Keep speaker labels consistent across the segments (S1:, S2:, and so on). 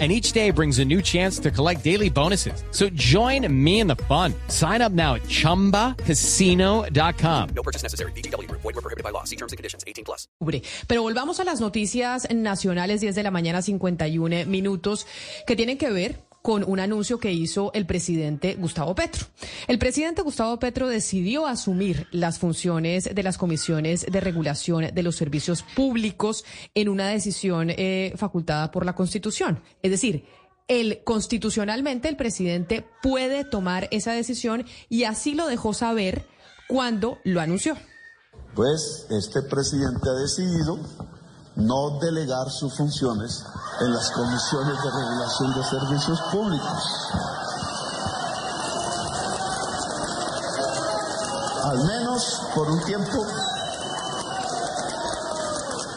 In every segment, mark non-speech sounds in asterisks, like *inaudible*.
S1: And each day brings a new chance to collect daily bonuses. So join me in the fun. Sign up now at chumbacasino.com.
S2: No purchase necessary. BGW. Void were prohibited by law. See terms and conditions. 18 plus.
S3: Pero volvamos a las noticias nacionales 10 de la mañana 51 minutos que tienen que ver con un anuncio que hizo el presidente Gustavo Petro. El presidente Gustavo Petro decidió asumir las funciones de las comisiones de regulación de los servicios públicos en una decisión eh, facultada por la Constitución. Es decir, el constitucionalmente el presidente puede tomar esa decisión y así lo dejó saber cuando lo anunció.
S4: Pues este presidente ha decidido no delegar sus funciones en las comisiones de regulación de servicios públicos. Al menos por un tiempo.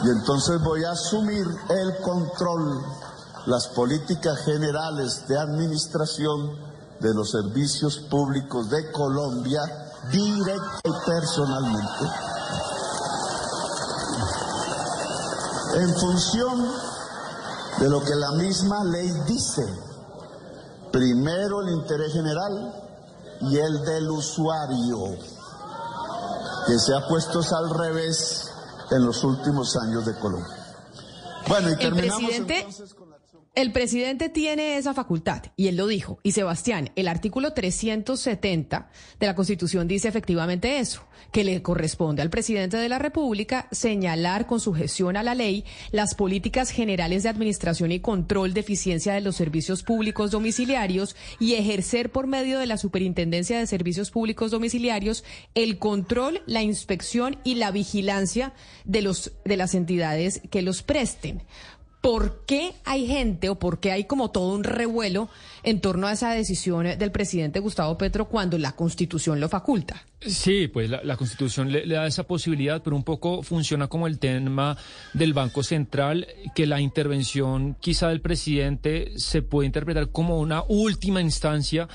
S4: Y entonces voy a asumir el control, las políticas generales de administración de los servicios públicos de Colombia directa y personalmente. en función de lo que la misma ley dice. Primero el interés general y el del usuario, que se ha puesto al revés en los últimos años de Colombia. Bueno, y terminamos
S3: presidente...
S4: entonces con la acción.
S3: El presidente tiene esa facultad y él lo dijo. Y Sebastián, el artículo 370 de la Constitución dice efectivamente eso, que le corresponde al presidente de la República señalar con sujeción a la ley las políticas generales de administración y control de eficiencia de los servicios públicos domiciliarios y ejercer por medio de la Superintendencia de Servicios Públicos Domiciliarios el control, la inspección y la vigilancia de los de las entidades que los presten. ¿Por qué hay gente o por qué hay como todo un revuelo en torno a esa decisión del presidente Gustavo Petro cuando la Constitución lo faculta?
S5: Sí, pues la, Constitución le, le da esa posibilidad, pero un poco funciona como el tema del Banco Central, que la intervención quizá del presidente se puede interpretar como una última instancia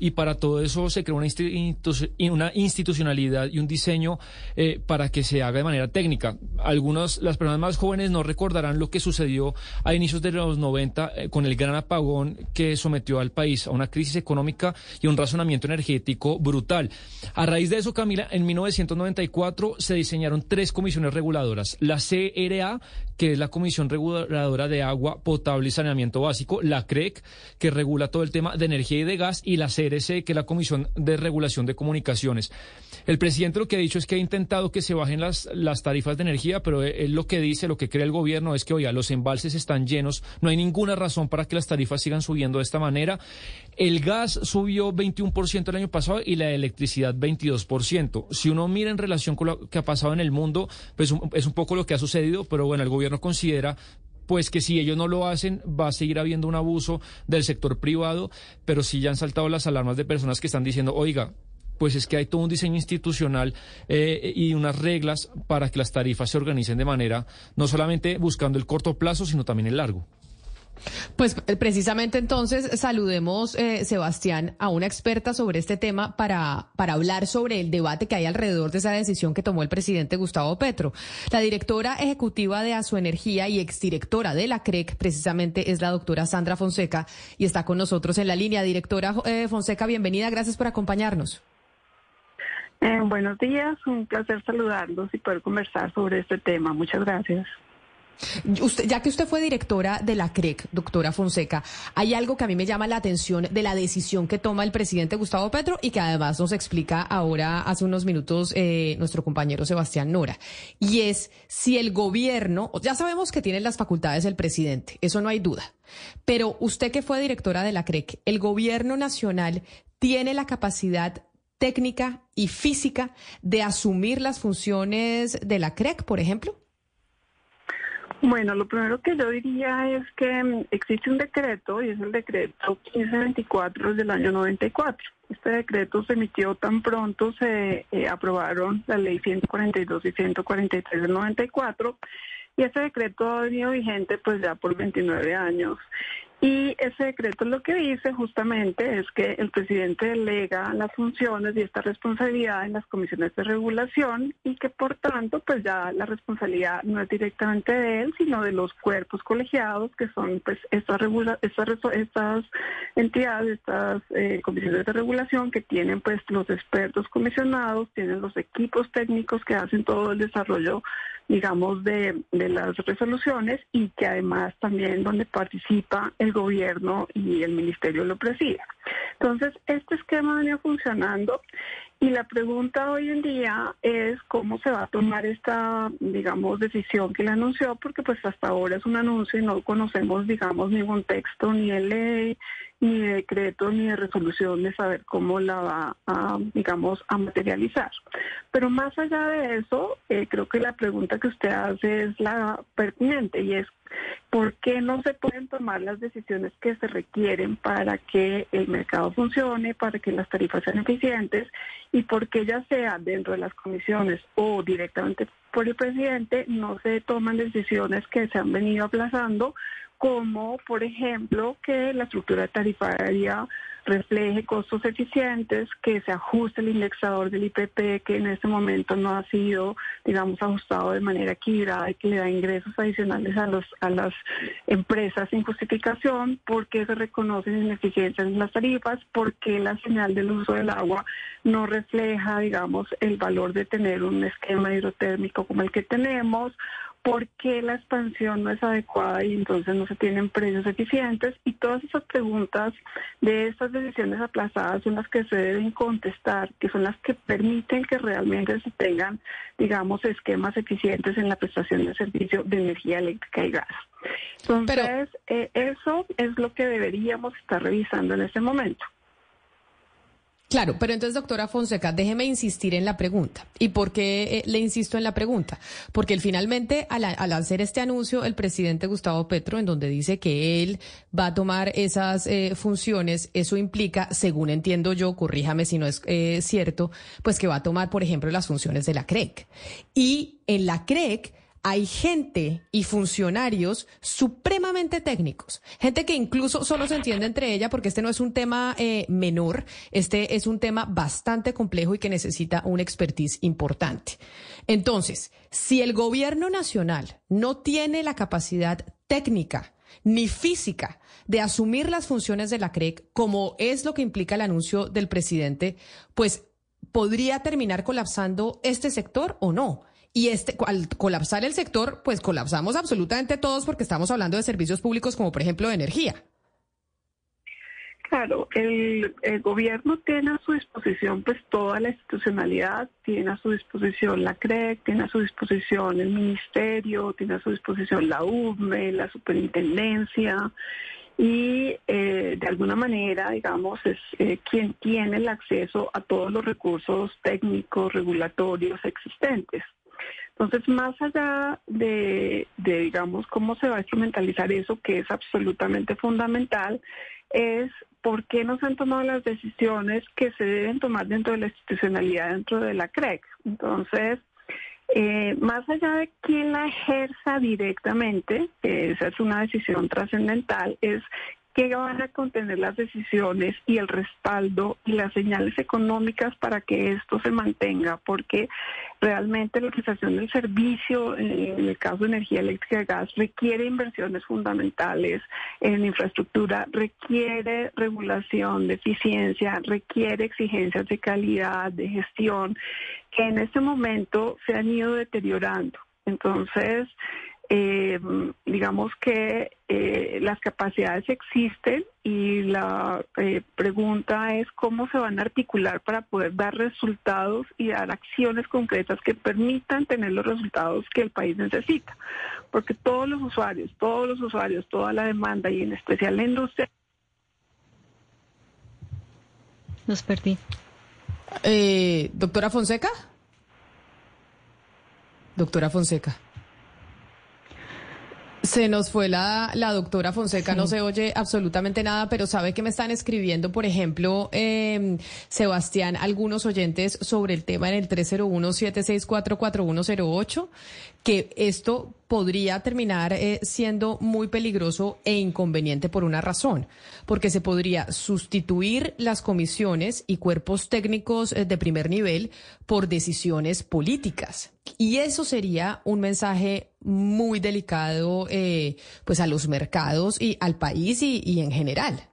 S5: y para todo eso se creó una, institu- una institucionalidad y un diseño eh, para que se haga de manera técnica. Algunos, las personas más jóvenes no recordarán lo que sucedió a inicios de los 90 eh, con el gran apagón que sometió al país a una crisis económica y un razonamiento energético brutal. A raíz de eso, Camila, en 1994 se diseñaron tres comisiones reguladoras. La CRA, que es la Comisión Reguladora de Agua Potable y Saneamiento Básico, la CREC, que regula todo el tema de energía y de gas, y la CRC, que es la Comisión de Regulación de Comunicaciones. El presidente lo que ha dicho es que ha intentado que se bajen las, las tarifas de energía, pero él lo que dice, lo que cree el gobierno es que, oiga, los embalses están llenos, no hay ninguna razón para que las tarifas sigan subiendo de esta manera. El gas subió 21% el año pasado y la electricidad 22%. Si uno mira en relación con lo que ha pasado en el mundo, pues es un poco lo que ha sucedido, pero bueno, el gobierno considera pues que si ellos no lo hacen, va a seguir habiendo un abuso del sector privado, pero sí ya han saltado las alarmas de personas que están diciendo, oiga, pues es que hay todo un diseño institucional eh, y unas reglas para que las tarifas se organicen de manera, no solamente buscando el corto plazo, sino también el largo.
S3: Pues eh, precisamente entonces saludemos, eh, Sebastián, a una experta sobre este tema para, para hablar sobre el debate que hay alrededor de esa decisión que tomó el presidente Gustavo Petro. La directora ejecutiva de Asoenergía y exdirectora de la CREC precisamente es la doctora Sandra Fonseca y está con nosotros en la línea. Directora eh, Fonseca, bienvenida, gracias por acompañarnos.
S6: Eh, buenos días, un placer saludarlos y poder conversar sobre este tema. Muchas gracias.
S3: Usted, ya que usted fue directora de la CREC, doctora Fonseca, hay algo que a mí me llama la atención de la decisión que toma el presidente Gustavo Petro y que además nos explica ahora, hace unos minutos, eh, nuestro compañero Sebastián Nora. Y es si el gobierno, ya sabemos que tiene las facultades el presidente, eso no hay duda. Pero usted que fue directora de la CREC, ¿el gobierno nacional tiene la capacidad técnica y física de asumir las funciones de la CREC, por ejemplo?
S6: Bueno, lo primero que yo diría es que mm, existe un decreto y es el decreto 1524 del año 94. Este decreto se emitió tan pronto se eh, aprobaron la ley 142 y 143 del 94 y ese decreto ha venido vigente pues ya por 29 años y ese decreto lo que dice justamente es que el presidente delega las funciones y esta responsabilidad en las comisiones de regulación y que por tanto pues ya la responsabilidad no es directamente de él, sino de los cuerpos colegiados que son pues estas, regula estas, estas entidades, estas eh, comisiones de regulación que tienen pues los expertos comisionados, tienen los equipos técnicos que hacen todo el desarrollo digamos, de, de, las resoluciones y que además también donde participa el gobierno y el ministerio lo preside. Entonces, este esquema venía funcionando y la pregunta hoy en día es cómo se va a tomar esta, digamos, decisión que le anunció, porque pues hasta ahora es un anuncio y no conocemos, digamos, ningún texto ni de ley, ni de decreto, ni de resolución de saber cómo la va a, digamos, a materializar. Pero más allá de eso, eh, creo que la pregunta que usted hace es la pertinente y es ¿Por qué no se pueden tomar las decisiones que se requieren para que el mercado funcione, para que las tarifas sean eficientes y por qué ya sea dentro de las comisiones o directamente por el presidente no se toman decisiones que se han venido aplazando como por ejemplo que la estructura tarifaria refleje costos eficientes, que se ajuste el indexador del IPP, que en este momento no ha sido, digamos, ajustado de manera equilibrada y que le da ingresos adicionales a, los, a las empresas sin justificación, porque se reconocen ineficiencias en las tarifas, porque la señal del uso del agua no refleja, digamos, el valor de tener un esquema hidrotérmico como el que tenemos, por qué la expansión no es adecuada y entonces no se tienen precios eficientes y todas esas preguntas de estas decisiones aplazadas son las que se deben contestar, que son las que permiten que realmente se tengan, digamos, esquemas eficientes en la prestación de servicio de energía eléctrica y gas. Entonces, eh, eso es lo que deberíamos estar revisando en este momento.
S3: Claro, pero entonces, doctora Fonseca, déjeme insistir en la pregunta. ¿Y por qué eh, le insisto en la pregunta? Porque finalmente, al, hacer este anuncio, el presidente Gustavo Petro, en donde dice que él va a tomar esas eh, funciones, eso implica, según entiendo yo, corríjame si no es eh, cierto, pues que va a tomar, por ejemplo, las funciones de la CREC. Y en la CREC hay gente y funcionarios supremamente técnicos, gente que incluso solo se entiende entre ella porque este no es un tema eh, menor, este es un tema bastante complejo y que necesita un expertise importante. Entonces, si el gobierno nacional no tiene la capacidad técnica ni física de asumir las funciones de la CREC, como es lo que implica el anuncio del presidente, pues podría terminar colapsando este sector o no. Y este, al colapsar el sector, pues colapsamos absolutamente todos porque estamos hablando de servicios públicos como por ejemplo de energía.
S6: Claro, el, gobierno tiene a su disposición pues toda la institucionalidad, tiene a su disposición la CREC, tiene a su disposición el ministerio, tiene a su disposición la UME, la superintendencia y eh, de alguna manera, digamos, es eh, quien tiene el acceso a todos los recursos técnicos, regulatorios existentes. Entonces, más allá de, digamos, cómo se va a instrumentalizar eso, que es absolutamente fundamental, es por qué no se han tomado las decisiones que se deben tomar dentro de la institucionalidad, dentro de la CREC. Entonces, eh, más allá de quién la ejerza directamente, esa es una decisión trascendental, es que van a contener las decisiones y el respaldo y las señales económicas para que esto se mantenga, porque realmente la prestación del servicio, en el caso de energía eléctrica y gas, requiere inversiones fundamentales en infraestructura, requiere regulación de eficiencia, requiere exigencias de calidad, de gestión, que en este momento se han ido deteriorando. Entonces, eh, digamos que eh, las capacidades existen y la eh, pregunta es cómo se van a articular para poder dar resultados y dar acciones concretas que permitan tener los resultados que el país necesita. Porque todos los usuarios, todos los usuarios, toda la demanda y en especial la industria.
S3: Nos perdí. Eh, Doctora Fonseca. Doctora Fonseca. Se nos fue la, la doctora Fonseca, no se oye absolutamente nada, pero sabe que me están escribiendo, por ejemplo, eh, Sebastián, algunos oyentes sobre el tema en el 301-764-4108, que esto podría terminar eh, siendo muy peligroso e inconveniente por una razón, porque se podría sustituir las comisiones y cuerpos técnicos eh, de primer nivel por decisiones políticas. Y eso sería un mensaje muy delicado eh, pues a los mercados y al país y, en general.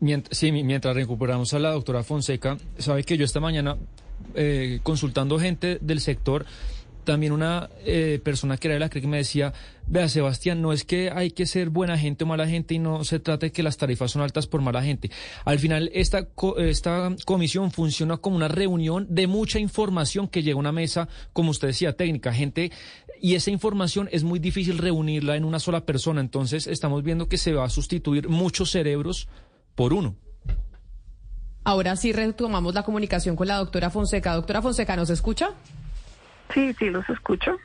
S5: Mientras, sí, mientras recuperamos a la doctora Fonseca, sabe que yo esta mañana, consultando gente del sector, también una eh, persona que era de la CREC me decía, vea Sebastián, no es que hay que ser buena gente o mala gente y no se trata de que las tarifas son altas por mala gente. Al final, esta, esta comisión funciona como una reunión de mucha información que llega a una mesa, como usted decía, técnica, gente, y esa información es muy difícil reunirla en una sola persona. Entonces, estamos viendo que se va a sustituir muchos cerebros por uno.
S3: Ahora sí retomamos la comunicación con la doctora Fonseca. Doctora Fonseca, ¿nos escucha?
S6: Sí, sí, los escucho.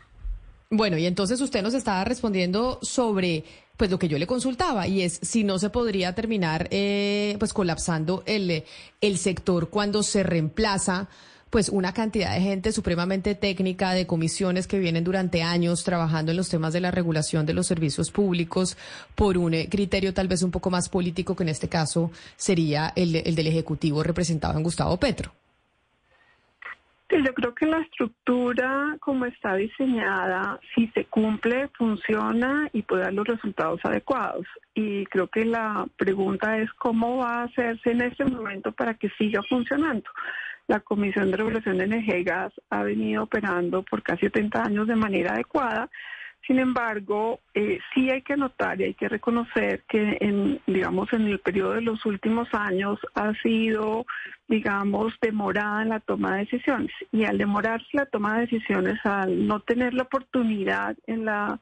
S3: Bueno, y entonces usted nos estaba respondiendo sobre pues lo que yo le consultaba y es si no se podría terminar eh, pues colapsando el, el sector cuando se reemplaza pues una cantidad de gente supremamente técnica, de comisiones que vienen durante años trabajando en los temas de la regulación de los servicios públicos por un eh, criterio tal vez un poco más político que en este caso sería el, el del Ejecutivo representado en Gustavo Petro.
S6: Sí, yo creo que la estructura como está diseñada, si se cumple, funciona y puede dar los resultados adecuados. Y creo que la pregunta es cómo va a hacerse en este momento para que siga funcionando. La Comisión de Regulación de Energía y Gas ha venido operando por casi 70 años de manera adecuada. Sin embargo, eh, sí hay que notar y hay que reconocer que, en, digamos, en el periodo de los últimos años ha sido, digamos, demorada en la toma de decisiones. Y al demorarse la toma de decisiones, al no tener la oportunidad en la,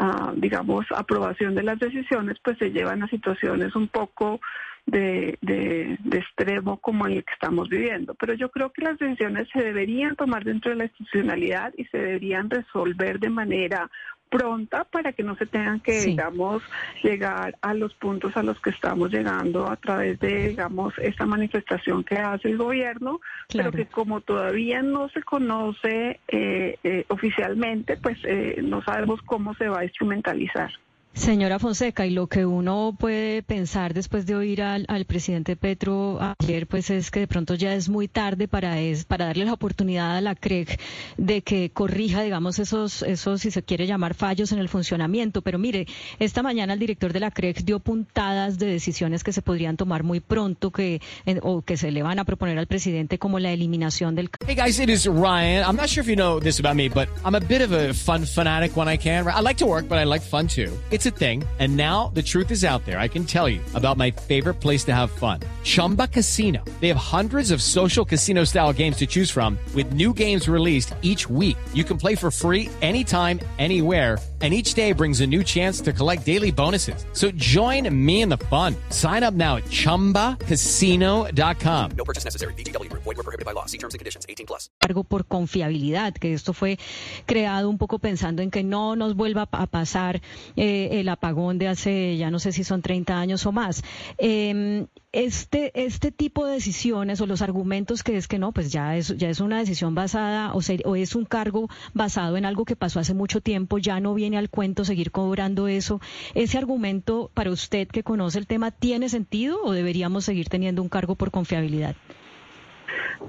S6: uh, digamos, aprobación de las decisiones, pues se llevan a situaciones un poco de, de, de, extremo como en el que estamos viviendo. Pero yo creo que las decisiones se deberían tomar dentro de la institucionalidad y se deberían resolver de manera pronta para que no se tengan que, sí. digamos, llegar a los puntos a los que estamos llegando a través de, digamos, esta manifestación que hace el gobierno, claro. pero que como todavía no se conoce eh, eh, oficialmente, pues eh, no sabemos cómo se va a instrumentalizar.
S7: Señora Fonseca, y lo que uno puede pensar después de oír al, al, presidente Petro ayer, pues es que de pronto ya es muy tarde para es, para darle la oportunidad a la CREC de que corrija, digamos, esos, esos, si se quiere llamar, fallos en el funcionamiento. Pero mire, esta mañana el director de la CREC dio puntadas de decisiones que se podrían tomar muy pronto que, en, o que se le van a proponer al presidente, como la eliminación del.
S1: Hey guys, it is Ryan. I'm not sure if you know this about me, but I'm a bit of a fun fanatic when I can. I like to work, but I like fun too. A thing. And now the truth is out there. I can tell you about my favorite place to have fun Chumba Casino. They have hundreds of social casino style games to choose from, with new games released each week. You can play for free anytime, anywhere. And each day brings a new chance to collect daily bonuses. So join me in the fun. Sign up now at chumbacasino.com.
S2: No purchase necessary. BGW. Void were prohibited by law. See terms and conditions 18 plus.
S7: Cargo por confiabilidad, que esto fue creado un poco pensando en que no nos vuelva a pasar eh, el apagón de hace, ya no sé si son 30 años o más. Eh, este, este tipo de decisiones o los argumentos que es que no, pues ya es, ya es una decisión basada o, se, o es un cargo basado en algo que pasó hace mucho tiempo, ya no viene al cuento seguir cobrando eso. ¿Ese argumento para usted que conoce el tema tiene sentido o deberíamos seguir teniendo un cargo por confiabilidad?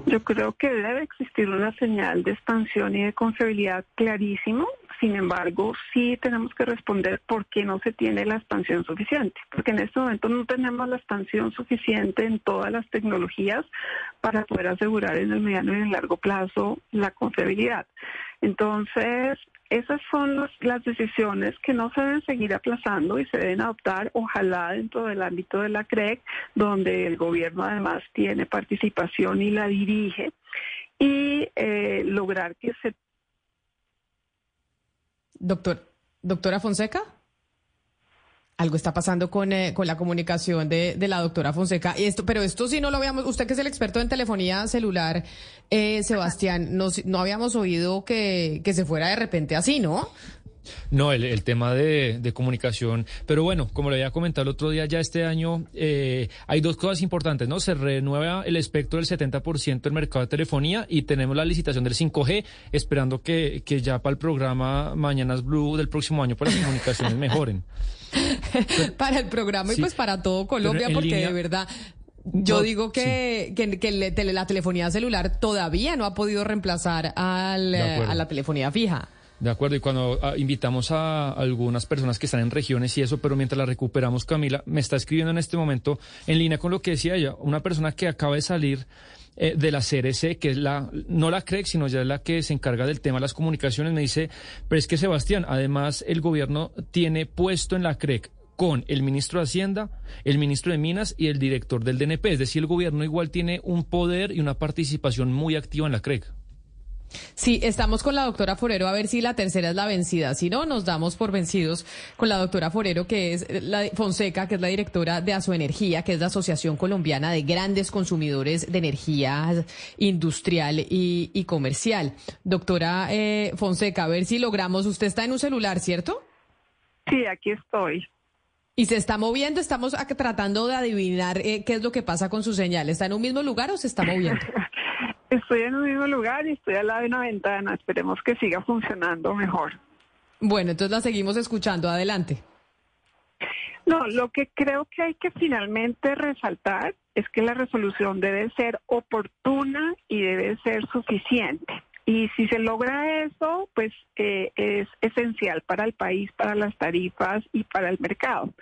S6: Yo creo que debe existir una señal de expansión y de confiabilidad clarísimo. Sin embargo, sí tenemos que responder por qué no se tiene la expansión suficiente, porque en este momento no tenemos la expansión suficiente en todas las tecnologías para poder asegurar en el mediano y en el largo plazo la confiabilidad. Entonces, esas son las decisiones que no se deben seguir aplazando y se deben adoptar, ojalá dentro del ámbito de la CREC, donde el gobierno además tiene participación y la dirige, y eh, lograr que se...
S3: Doctor, doctora Fonseca. Algo está pasando con, eh, con la comunicación de, de, la doctora Fonseca. Y esto, pero esto sí no lo habíamos, usted que es el experto en telefonía celular, eh, Sebastián, no, no habíamos oído que, que se fuera de repente así, ¿no?
S5: No, el, el tema de, de comunicación. Pero bueno, como le había comentado el otro día, ya este año eh, hay dos cosas importantes, ¿no? Se renueva el espectro del 70% del mercado de telefonía y tenemos la licitación del 5G, esperando que, que ya para el programa Mañanas Blue del próximo año, pues las comunicaciones mejoren. *laughs*
S3: para el programa y
S5: Sí.
S3: pues para todo Colombia, porque
S5: línea-
S3: de verdad. Yo digo que, que, que la telefonía celular todavía no ha podido reemplazar al, a la telefonía fija.
S5: De acuerdo, y cuando ah, invitamos a algunas personas que están en regiones y eso, pero mientras la recuperamos, Camila, me está escribiendo en este momento, en línea con lo que decía ella, una persona que acaba de salir eh, de la CRC, que es la, no la CREC, sino ya es la que se encarga del tema de las comunicaciones, me dice, pero es que Sebastián, además el gobierno tiene puesto en la CREC con el ministro de Hacienda, el ministro de Minas y el director del DNP, es decir, el gobierno igual tiene un poder y una participación muy activa en la CREC.
S3: Sí, estamos con la doctora Forero a ver si la tercera es la vencida. Si no, nos damos por vencidos con la doctora Forero, que es la Fonseca, que es la directora de Asoenergía, que es la Asociación Colombiana de Grandes Consumidores de Energía Industrial y, y Comercial. Doctora eh, Fonseca, a ver si logramos. Usted está en un celular, ¿cierto?
S6: Sí, aquí estoy.
S3: Y se está moviendo, estamos tratando de adivinar eh, qué es lo que pasa con su señal. ¿Está en un mismo lugar o se está moviendo? *laughs*
S6: Estoy en un mismo lugar y estoy al lado de una ventana. Esperemos que siga funcionando mejor.
S3: Bueno, entonces la seguimos escuchando. Adelante.
S6: No, lo que creo que hay que finalmente resaltar es que la resolución debe ser oportuna y debe ser suficiente. Y si se logra eso, pues eh, es esencial para el país, para las tarifas y para el mercado.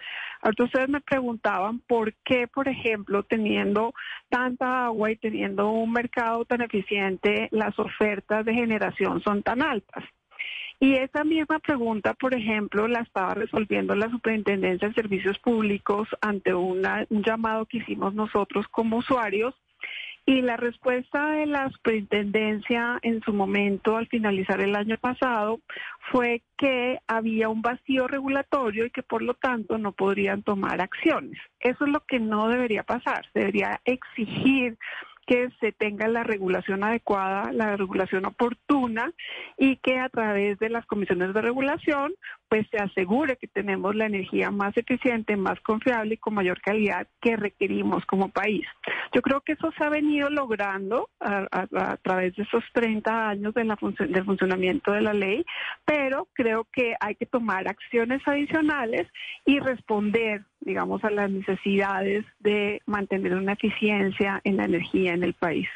S6: Ahora ustedes me preguntaban por qué, por ejemplo, teniendo tanta agua y teniendo un mercado tan eficiente, las ofertas de generación son tan altas. Y esa misma pregunta, por ejemplo, la estaba resolviendo la Superintendencia de Servicios Públicos ante un llamado que hicimos nosotros como usuarios. Y la respuesta de la superintendencia en su momento, al finalizar el año pasado, fue que había un vacío regulatorio y que por lo tanto no podrían tomar acciones. Eso es lo que no debería pasar. Debería exigir que se tenga la regulación adecuada, la regulación oportuna y que a través de las comisiones de regulación pues se asegure que tenemos la energía más eficiente, más confiable y con mayor calidad que requerimos como país. Yo creo que eso se ha venido logrando a, través de esos 30 años de del funcionamiento de la ley, pero creo que hay que tomar acciones adicionales y responder, digamos, a las necesidades de mantener una eficiencia en la energía en el país.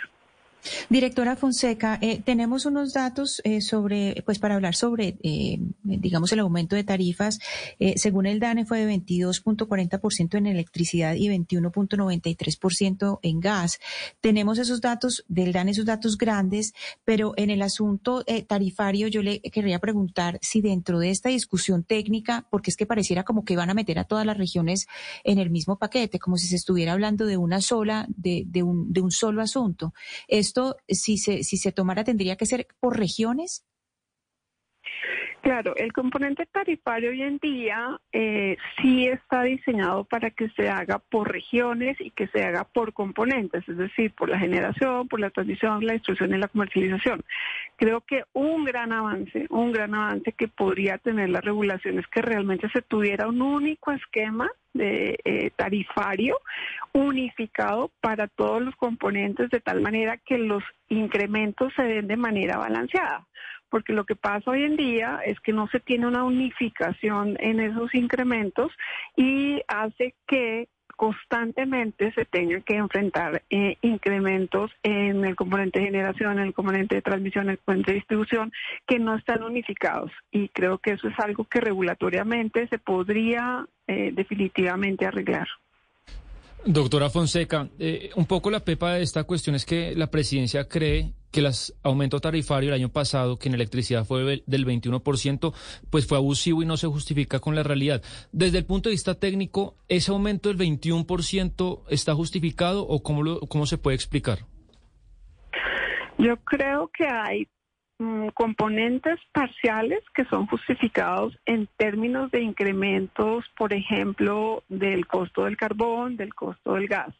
S8: Directora Fonseca, eh, tenemos unos datos eh, sobre, pues para hablar sobre, eh, digamos, el aumento de tarifas. Eh, según el DANE fue de 22.40% en electricidad y 21.93% en gas. Tenemos esos datos del DANE, esos datos grandes, pero en el asunto eh, tarifario yo le querría preguntar si dentro de esta discusión técnica, porque es que pareciera como que van a meter a todas las regiones en el mismo paquete, como si se estuviera hablando de una sola, de, de un, de un solo asunto. Si se, si se tomara, tendría que ser por regiones.
S6: Claro, el componente tarifario hoy en día eh, sí está diseñado para que se haga por regiones y que se haga por componentes, es decir, por la generación, por la transmisión, la distribución y la comercialización. Creo que un gran avance, un gran avance que podría tener la regulación es que realmente se tuviera un único esquema de, eh, tarifario unificado para todos los componentes de tal manera que los incrementos se den de manera balanceada. Porque lo que pasa hoy en día es que no se tiene una unificación en esos incrementos y hace que constantemente se tengan que enfrentar eh, incrementos en el componente de generación, en el componente de transmisión, en el componente de distribución, que no están unificados. Y creo que eso es algo que regulatoriamente se podría eh, definitivamente arreglar.
S5: Doctora Fonseca, eh, un poco la pepa de esta cuestión es que la presidencia cree que el aumento tarifario el año pasado, que en electricidad fue del 21%, pues fue abusivo y no se justifica con la realidad. Desde el punto de vista técnico, ¿ese aumento del 21% está justificado o cómo, lo, cómo se puede explicar?
S6: Yo creo que hay mm, componentes parciales que son justificados en términos de incrementos, por ejemplo, del costo del carbón, del costo del gas.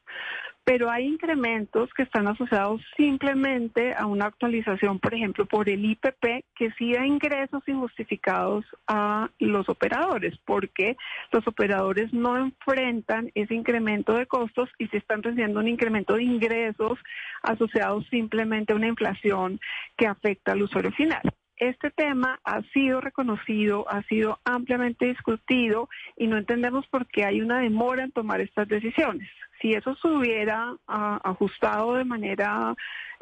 S6: Pero hay incrementos que están asociados simplemente a una actualización, por ejemplo, por el IPP, que sí da ingresos injustificados a los operadores, porque los operadores no enfrentan ese incremento de costos y se están recibiendo un incremento de ingresos asociados simplemente a una inflación que afecta al usuario final este tema ha sido reconocido, ha sido ampliamente discutido y no entendemos por qué hay una demora en tomar estas decisiones. Si eso se hubiera ah, ajustado de manera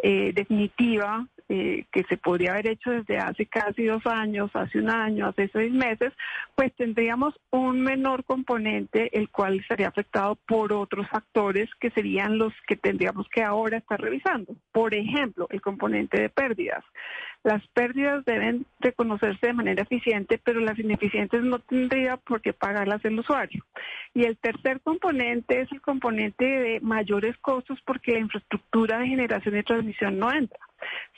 S6: eh, definitiva, eh, que se podría haber hecho desde hace casi dos años, hace un año, hace seis meses, pues tendríamos un menor componente, el cual sería afectado por otros factores que serían los que tendríamos que ahora estar revisando. Por ejemplo, el componente de pérdidas. Las pérdidas deben reconocerse de manera eficiente, pero las ineficientes no tendría por qué pagarlas el usuario. Y el tercer componente es el componente de mayores costos porque la infraestructura de generación y transmisión no entra.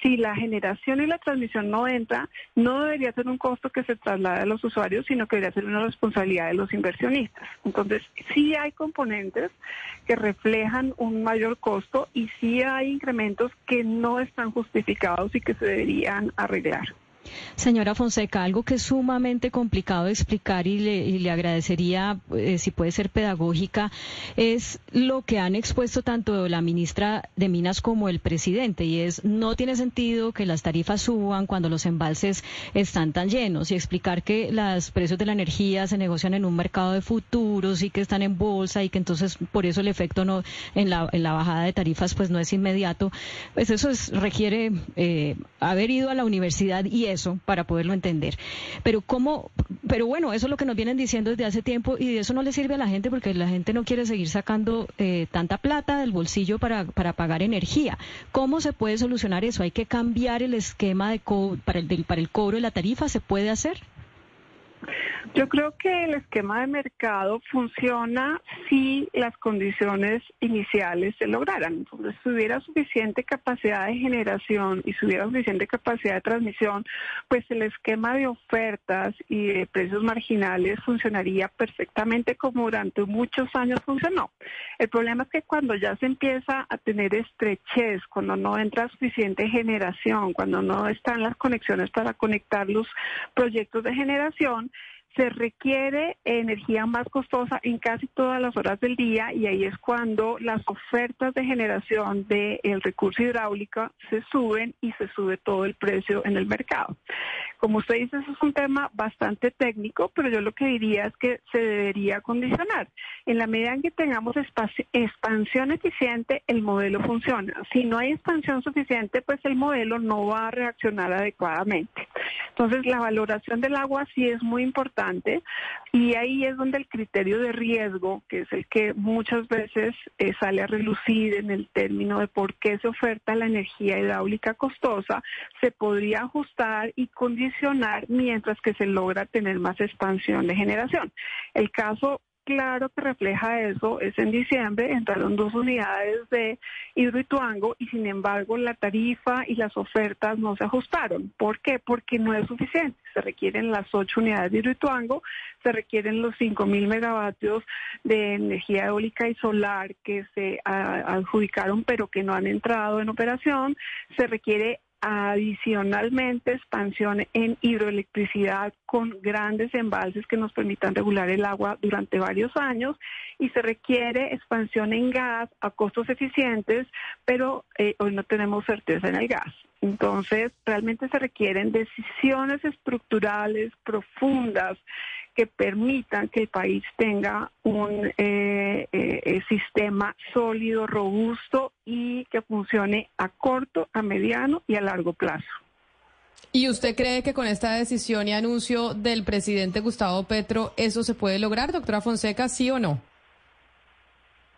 S6: Si la generación y la transmisión no entra, no debería ser un costo que se traslade a los usuarios, sino que debería ser una responsabilidad de los inversionistas. Entonces, sí hay componentes que reflejan un mayor costo y sí hay incrementos que no están justificados y que se deberían arreglar.
S7: Señora Fonseca, algo que es sumamente complicado de explicar y le, agradecería eh, si puede ser pedagógica es lo que han expuesto tanto la ministra de Minas como el presidente y es no tiene sentido que las tarifas suban cuando los embalses están tan llenos y explicar que los precios de la energía se negocian en un mercado de futuros y que están en bolsa y que entonces por eso el efecto no en la, en la bajada de tarifas pues no es inmediato, pues eso requiere eh, haber ido a la universidad y eso para poderlo entender. Pero cómo, pero bueno, eso es lo que nos vienen diciendo desde hace tiempo y de eso no le sirve a la gente porque la gente no quiere seguir sacando eh, tanta plata del bolsillo para, para pagar energía. ¿Cómo se puede solucionar eso? ¿Hay que cambiar el esquema de para, el, para el cobro de la tarifa? ¿Se puede hacer?
S6: Yo creo que el esquema de mercado funciona si las condiciones iniciales se lograran. Entonces, si hubiera suficiente capacidad de generación y si hubiera suficiente capacidad de transmisión, pues el esquema de ofertas y de precios marginales funcionaría perfectamente como durante muchos años funcionó. El problema es que cuando ya se empieza a tener estrechez, cuando no entra suficiente generación, cuando no están las conexiones para conectar los proyectos de generación, se requiere energía más costosa en casi todas las horas del día y ahí es cuando las ofertas de generación del recurso hidráulico se suben y se sube todo el precio en el mercado. Como usted dice, eso es un tema bastante técnico, pero yo lo que diría es que se debería condicionar. En la medida en que tengamos expansión eficiente, el modelo funciona. Si no hay expansión suficiente, pues el modelo no va a reaccionar adecuadamente. Entonces, la valoración del agua sí es muy importante y ahí es donde el criterio de riesgo, que es el que muchas veces eh, sale a relucir en el término de por qué se oferta la energía hidráulica costosa, se podría ajustar y condicionar mientras que se logra tener más expansión de generación. El caso claro que refleja eso es en diciembre entraron dos unidades de Hidroituango y sin embargo la tarifa y las ofertas no se ajustaron. ¿Por qué? Porque no es suficiente. Se requieren las ocho unidades de Hidroituango, se requieren los cinco mil megavatios de energía eólica y solar que se adjudicaron pero que no han entrado en operación, se requiere Adicionalmente, expansión en hidroelectricidad con grandes embalses que nos permitan regular el agua durante varios años y se requiere expansión en gas a costos eficientes, pero eh, hoy no tenemos certeza en el gas. Entonces, realmente se requieren decisiones estructurales profundas que permitan que el país tenga un eh, eh, sistema sólido, robusto y que funcione a corto, a mediano y a largo plazo.
S3: ¿Y usted cree que con esta decisión y anuncio del presidente Gustavo Petro eso se puede lograr, doctora Fonseca, sí o no?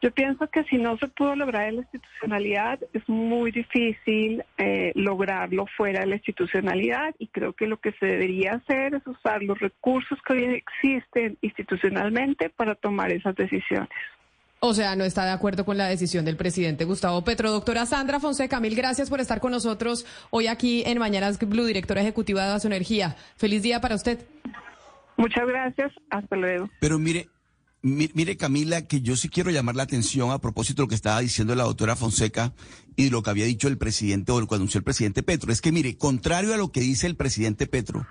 S6: Yo pienso que si no se pudo lograr la institucionalidad, es muy difícil eh, lograrlo fuera de la institucionalidad y creo que lo que se debería hacer es usar los recursos que hoy existen institucionalmente para tomar esas decisiones.
S3: O sea, no está de acuerdo con la decisión del presidente Gustavo Petro. Doctora Sandra Fonseca, mil gracias por estar con nosotros hoy aquí en Mañanas Blue, directora ejecutiva de Energía. Feliz día para usted.
S6: Muchas gracias. Hasta luego.
S9: Pero mire, mire Camila, que yo sí quiero llamar la atención a propósito de lo que estaba diciendo la doctora Fonseca y de lo que había dicho el presidente o lo que anunció el presidente Petro. Es que mire, contrario a lo que dice el presidente Petro,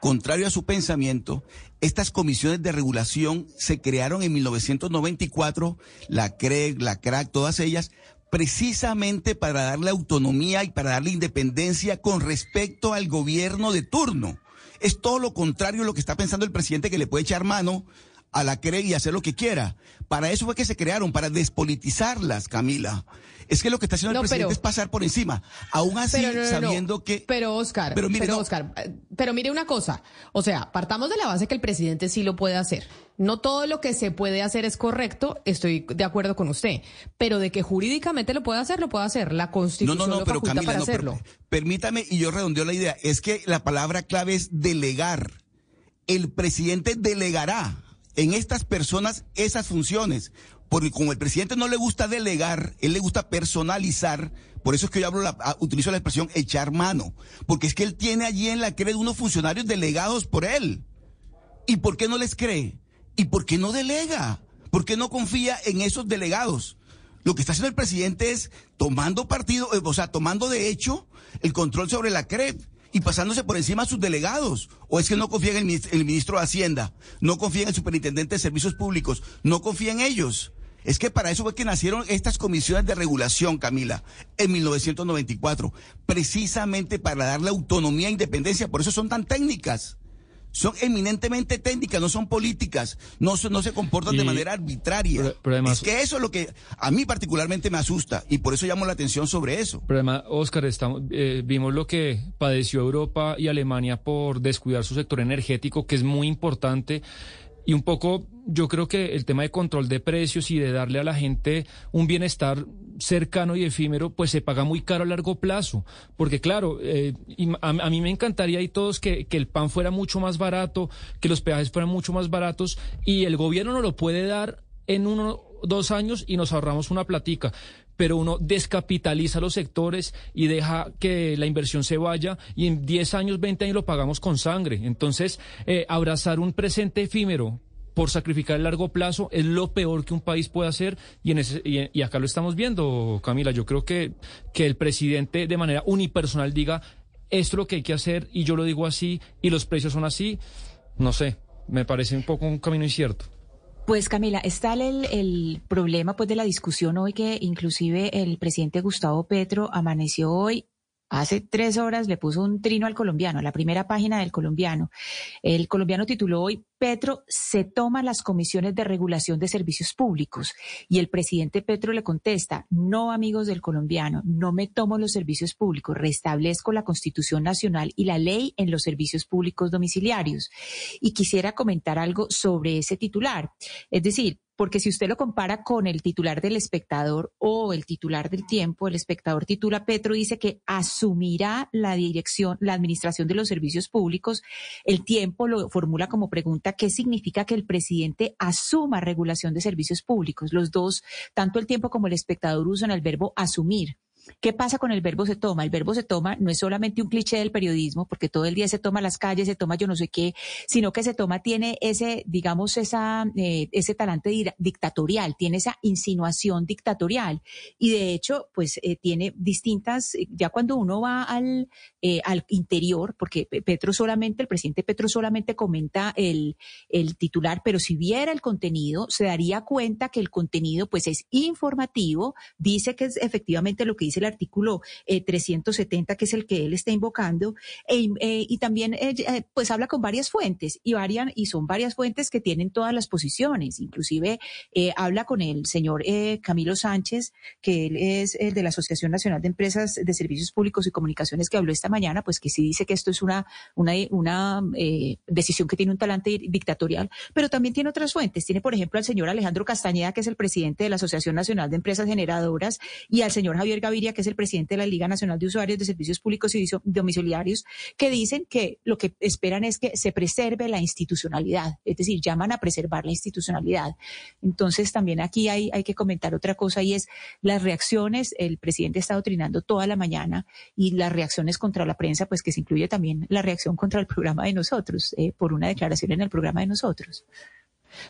S9: contrario a su pensamiento, estas comisiones de regulación se crearon en 1994, la CREG, la CRAC, todas ellas, precisamente para darle autonomía y para darle independencia con respecto al gobierno de turno. Es todo lo contrario a lo que está pensando el presidente que le puede echar mano a la CRE y hacer lo que quiera. Para eso fue que se crearon, para despolitizarlas, Camila. Es que lo que está haciendo el presidente es pasar por encima. Aún así, sabiendo que.
S3: Pero, Oscar, pero, mire, Oscar, pero mire una cosa. O sea, partamos de la base que el presidente sí lo puede hacer. No todo lo que se puede hacer es correcto, estoy de acuerdo con usted. Pero de que jurídicamente lo puede hacer, lo puede hacer. La Constitución no, no, no, pero Camila, para hacerlo.
S9: permítame, y yo redondeo la idea, es que la palabra clave es delegar. El presidente delegará en estas personas esas funciones. Porque como el presidente no le gusta delegar, él le gusta personalizar, por eso es que yo hablo la, utilizo la expresión echar mano, porque es que él tiene allí en la CRE unos funcionarios delegados por él. ¿Y por qué no les cree? ¿Y por qué no delega? ¿Por qué no confía en esos delegados? Lo que está haciendo el presidente es tomando partido, eh, o sea, tomando de hecho el control sobre la CRE y pasándose por encima a sus delegados. ¿O es que no confía en el, ministro de Hacienda? ¿No confía en el superintendente de Servicios Públicos? ¿No confía en ellos? Es que para eso fue que nacieron estas comisiones de regulación, Camila, en 1994, precisamente para darle autonomía e independencia. Por eso son tan técnicas son eminentemente técnicas, no son políticas, no, no se comportan de manera arbitraria. es que eso es lo que a mí particularmente me asusta y por eso llamo la atención sobre eso.
S5: Pero además, Oscar, estamos, eh, vimos lo que padeció Europa y Alemania por descuidar su sector energético, que es muy importante. Y un poco, yo creo que el tema de control de precios y de darle a la gente un bienestar cercano y efímero, pues se paga muy caro a largo plazo. Porque claro, eh, a, mí me encantaría y todos que, que, el pan fuera mucho más barato, que los peajes fueran mucho más baratos y el gobierno no lo puede dar en uno dos años y nos ahorramos una platica pero uno descapitaliza los sectores y deja que la inversión se vaya y en 10 años, 20 años lo pagamos con sangre. Entonces, eh, abrazar un presente efímero por sacrificar el largo plazo es lo peor que un país puede hacer y, en ese, y, acá lo estamos viendo, Camila. Yo creo que, que el presidente de manera unipersonal diga esto es lo que hay que hacer y yo lo digo así y los precios son así, no sé, me parece un poco un camino incierto.
S8: Pues Camila, está el, el, problema pues de la discusión hoy que inclusive el presidente Gustavo Petro amaneció hoy Hace tres horas le puso un trino al colombiano, a la primera página del colombiano. El colombiano tituló hoy, Petro se toma las comisiones de regulación de servicios públicos. Y el presidente Petro le contesta, no amigos del colombiano, no me tomo los servicios públicos, restablezco la Constitución Nacional y la ley en los servicios públicos domiciliarios. Y quisiera comentar algo sobre ese titular. Es decir, porque si usted lo compara con el titular del espectador o el titular del tiempo, el espectador titula Petro dice que asumirá la dirección, la administración de los servicios públicos. El tiempo lo formula como pregunta, ¿qué significa que el presidente asuma regulación de servicios públicos? Los dos, tanto el tiempo como el espectador usan el verbo asumir. ¿Qué pasa con el verbo se toma? El verbo se toma no es solamente un cliché del periodismo, porque todo el día se toma las calles, se toma yo no sé qué, sino que se toma tiene ese, digamos, esa, eh, ese talante dictatorial, tiene esa insinuación dictatorial. Y de hecho, pues eh, tiene distintas, eh, ya cuando uno va al, al interior, porque Petro solamente, el presidente Petro solamente comenta el, el titular, pero si viera el contenido, se daría cuenta que el contenido pues es informativo, dice que es efectivamente lo que dice el artículo 370, eh, que es el que él está invocando, e, eh, y también eh, pues habla con varias fuentes y varian, y son varias fuentes que tienen todas las posiciones, inclusive habla con el señor Camilo Sánchez, que él es el de la Asociación Nacional de Empresas de Servicios Públicos y Comunicaciones que habló esta mañana, pues que sí dice que esto es una, una, una decisión que tiene un talante dictatorial, pero también tiene otras fuentes. Tiene, por ejemplo, al señor Alejandro Castañeda, que es el presidente de la Asociación Nacional de Empresas Generadoras, y al señor Javier Gaviria, que es el presidente de la Liga Nacional de Usuarios de Servicios Públicos y Domiciliarios, que dicen que lo que esperan es que se preserve la institucionalidad, es decir, llaman a preservar la institucionalidad. Entonces, también aquí hay, hay que comentar otra cosa y es las reacciones, el presidente está doctrinando toda la mañana y las reacciones contra la prensa, pues que se incluye también la reacción contra el programa de nosotros, eh, por una declaración en el programa de nosotros.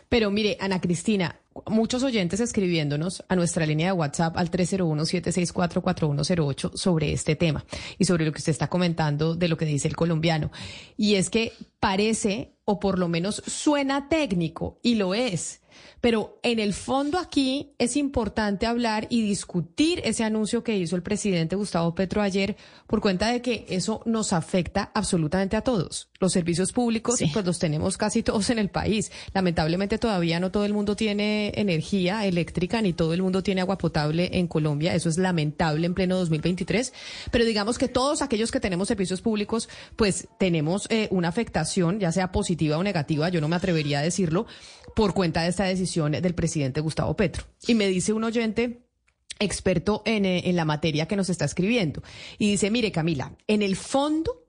S3: Pero mire, Ana Cristina, muchos oyentes escribiéndonos a nuestra línea de WhatsApp al 301-764-4108 sobre este tema y sobre lo que usted está comentando de lo que dice el colombiano. Y es que parece, o por lo menos suena técnico, y lo es, pero en el fondo aquí es importante hablar y discutir ese anuncio que hizo el presidente Gustavo Petro ayer por cuenta de que eso nos afecta absolutamente a todos. Los servicios públicos, pues los tenemos casi todos en el país. Lamentablemente todavía no todo el mundo tiene energía eléctrica ni todo el mundo tiene agua potable en Colombia. Eso es lamentable en pleno 2023. Pero digamos que todos aquellos que tenemos servicios públicos, pues tenemos eh, una afectación, ya sea positiva o negativa, yo no me atrevería a decirlo, por cuenta de esta decisión del presidente Gustavo Petro. Y me dice un oyente experto en, eh, en la materia que nos está escribiendo. Y dice, mire Camila, en el fondo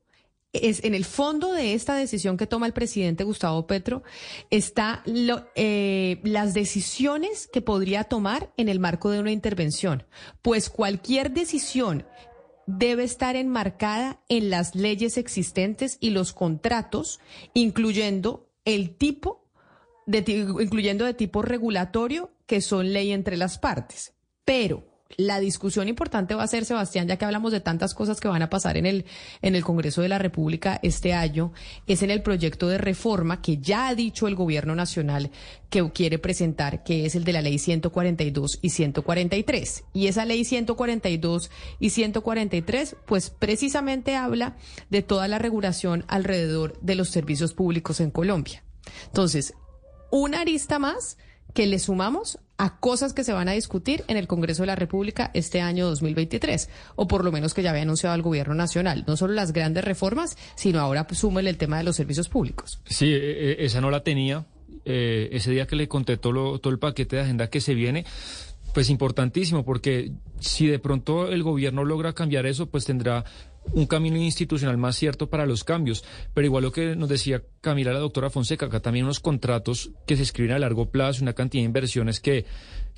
S3: es en el fondo de esta decisión que toma el presidente Gustavo Petro está lo, eh, las decisiones que podría tomar en el marco de una intervención, pues cualquier decisión debe estar enmarcada en las leyes existentes y los contratos, incluyendo el tipo de, incluyendo de tipo regulatorio que son ley entre las partes. Pero la discusión importante va a ser, Sebastián, ya que hablamos de tantas cosas que van a pasar en el, en el Congreso de la República este año, es en el proyecto de reforma que ya ha dicho el Gobierno Nacional que quiere presentar, que es el de la Ley 142 y 143. Y esa Ley 142 y 143, pues precisamente habla de toda la regulación alrededor de los servicios públicos en Colombia. Entonces, una arista más que le sumamos a cosas que se van a discutir en el Congreso de la República este año 2023, o por lo menos que ya había anunciado el Gobierno Nacional. No solo las grandes reformas, sino ahora súmele el tema de los servicios públicos.
S5: Sí, e, e, esa no la tenía. Eh, ese día que le conté todo, todo el paquete de agenda que se viene, pues importantísimo, porque si de pronto el gobierno logra cambiar eso, pues tendrá un camino institucional más cierto para los cambios. Pero igual lo que nos decía Camila, la doctora Fonseca, acá también unos contratos que se escriben a largo plazo, una cantidad de inversiones que,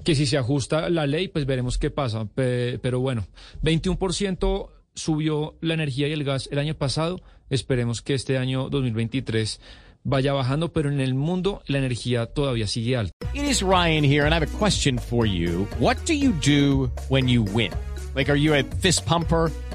S5: que si se ajusta la ley, pues veremos qué pasa. Pero bueno, 21% subió la energía y el gas el año pasado. Esperemos que este año 2023 vaya bajando, pero en el mundo la energía todavía sigue alta.
S1: It is Ryan here and I have a question for you. What do you do when you win? Like, are you a fist pumper?